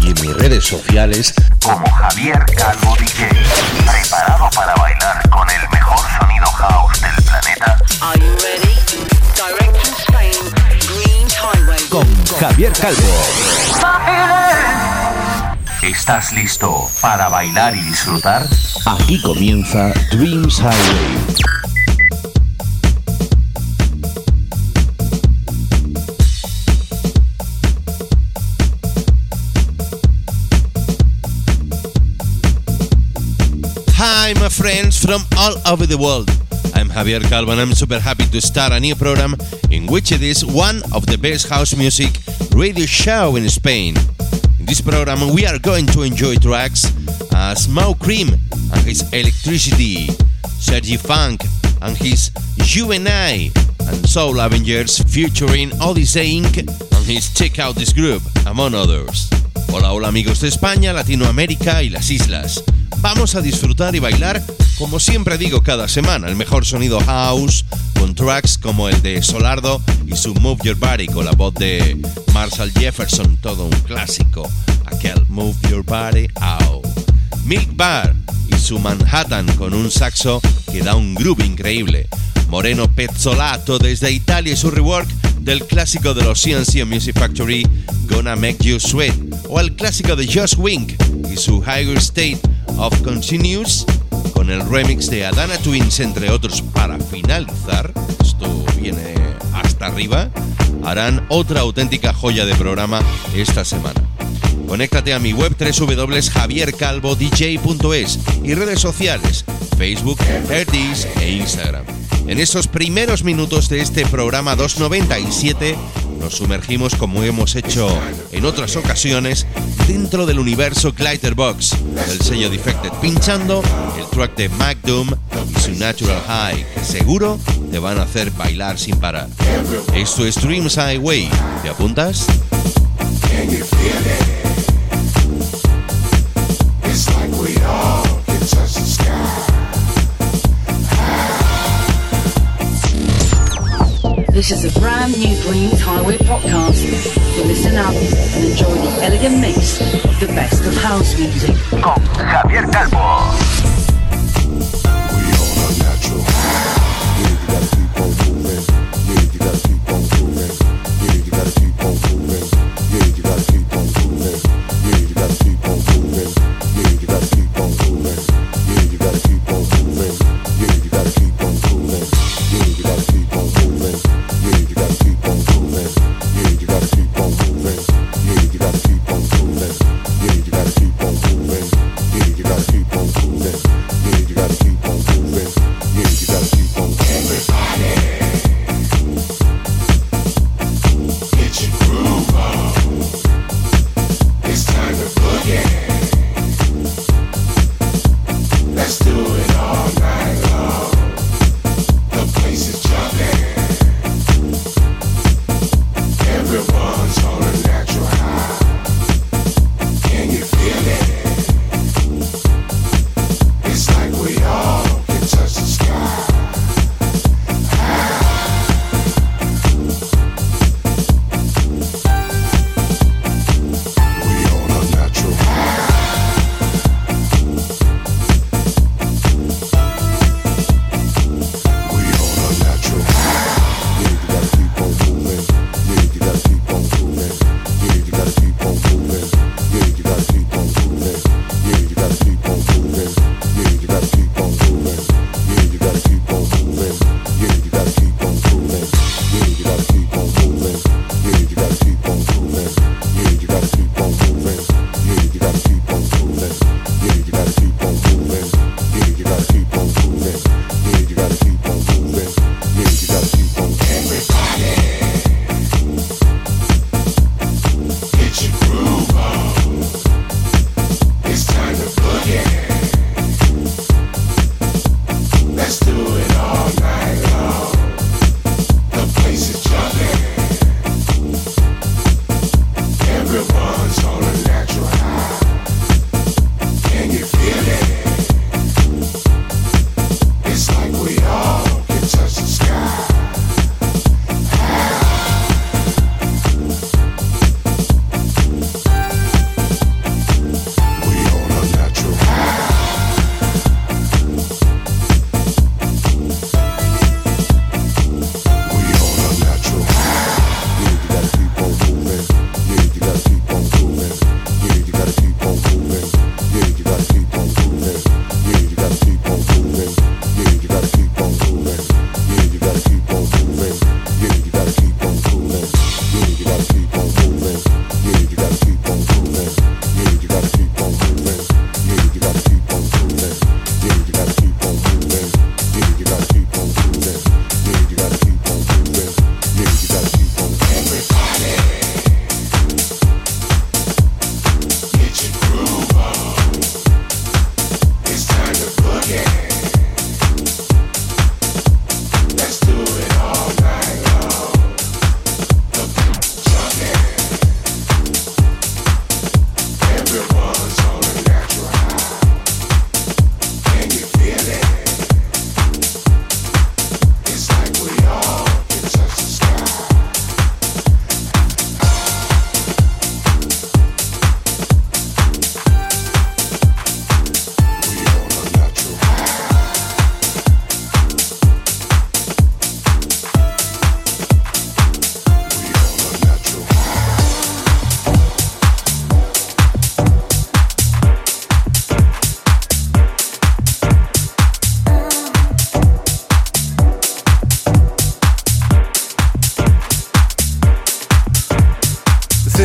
y en mis redes sociales como Javier Calvo DJ. Preparado para bailar con el mejor sonido house del planeta. Are you ready? Direct from Spain, Dreams Highway. Con Javier Calvo. ¿Estás listo para bailar y disfrutar? aquí comienza Dreams Highway. My friends from all over the world. I'm Javier Calvo and I'm super happy to start a new program in which it is one of the best house music radio show in Spain. In this program, we are going to enjoy tracks as Mau Cream and his Electricity, Sergi Funk and his You and I, and Soul Avengers featuring Odyssey Inc. and his Check Out This Group, among others. Hola, hola amigos de España, Latinoamérica y las islas. Vamos a disfrutar y bailar, como siempre digo cada semana, el mejor sonido house, con tracks como el de Solardo y su Move Your Body con la voz de Marshall Jefferson, todo un clásico, aquel Move Your Body Out. Milk Bar y su Manhattan con un saxo que da un groove increíble. Moreno Pezzolato desde Italia y su rework del clásico de los CNC Music Factory Gonna Make You Sweat o el clásico de Josh Wink y su Higher State of Continuous con el remix de Adana Twins entre otros para finalizar, esto viene hasta arriba, harán otra auténtica joya de programa esta semana. Conéctate a mi web www.javiercalvodj.es y redes sociales, Facebook, Herdis e Instagram. En estos primeros minutos de este programa 297 nos sumergimos como hemos hecho en otras ocasiones dentro del universo Glitterbox del sello Defected, pinchando el track de Mac Doom y su Natural High, que seguro te van a hacer bailar sin parar. Esto es Dreams Highway. ¿Te apuntas? This is a brand new Dreams Highway podcast. So listen up and enjoy the elegant mix of the best of house music. Con Javier Calvo.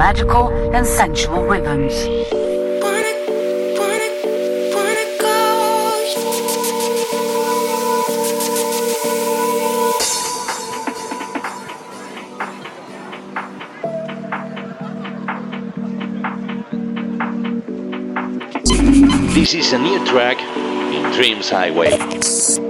magical and sensual rhythms. This is a new track in Dreams Highway.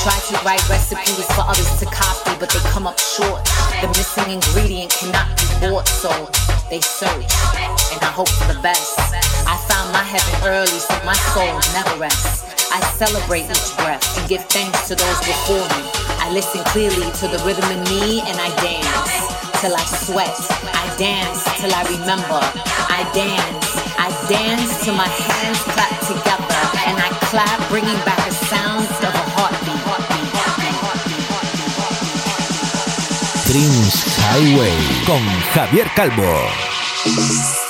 Try to write recipes for others to copy, but they come up short. The missing ingredient cannot be bought, so they search, and I hope for the best. I found my heaven early, so my soul never rests. I celebrate each breath and give thanks to those before me. I listen clearly to the rhythm in me, and I dance till I sweat. I dance till I remember. I dance. I dance till my hands clap together, and I clap, bringing back the sounds of a Dreams Highway con Javier Calvo.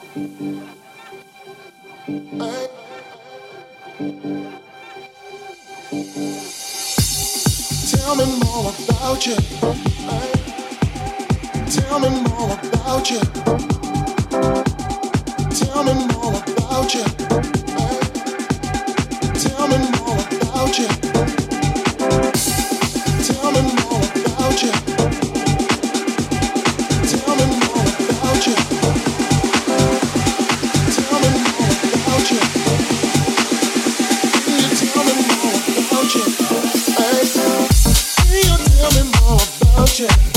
Estás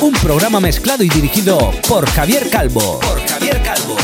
Un programa mezclado y dirigido por Javier Calvo. Por Javier Calvo.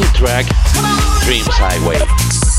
new track, Dreams Highway.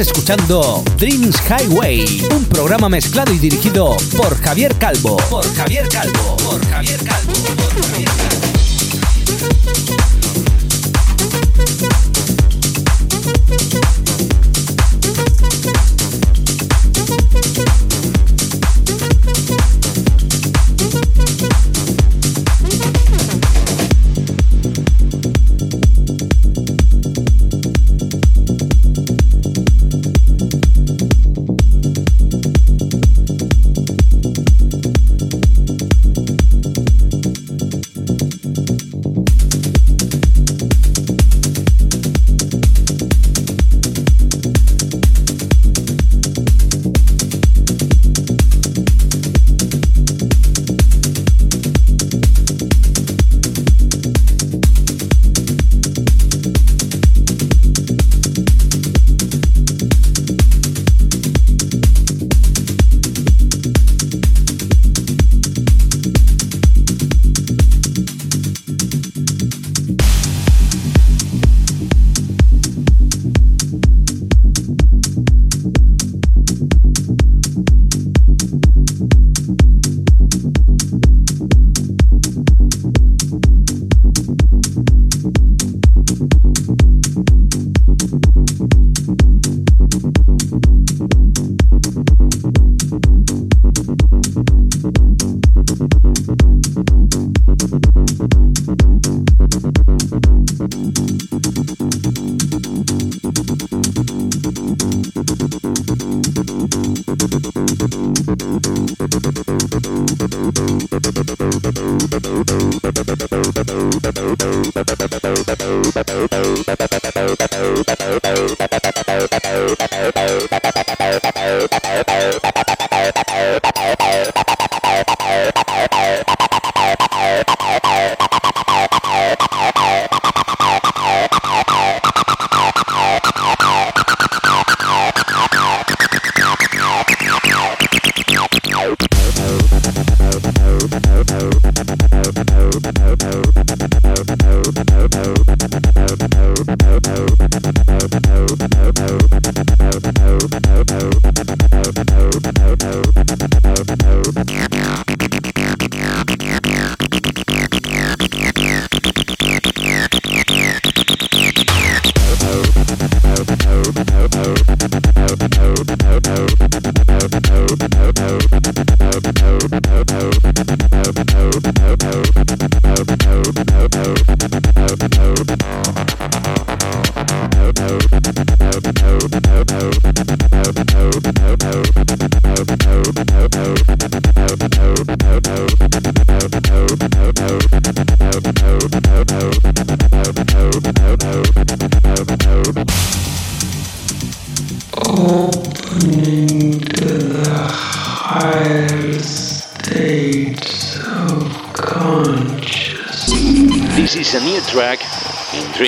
Escuchando Dreams Highway, un programa mezclado y dirigido por Javier Calvo. Por Javier Calvo. Por Javier Calvo. Por Javier Calvo.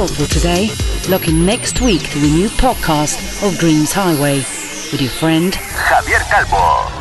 All for today. Look in next week to a new podcast of Dreams Highway with your friend Javier Calvo.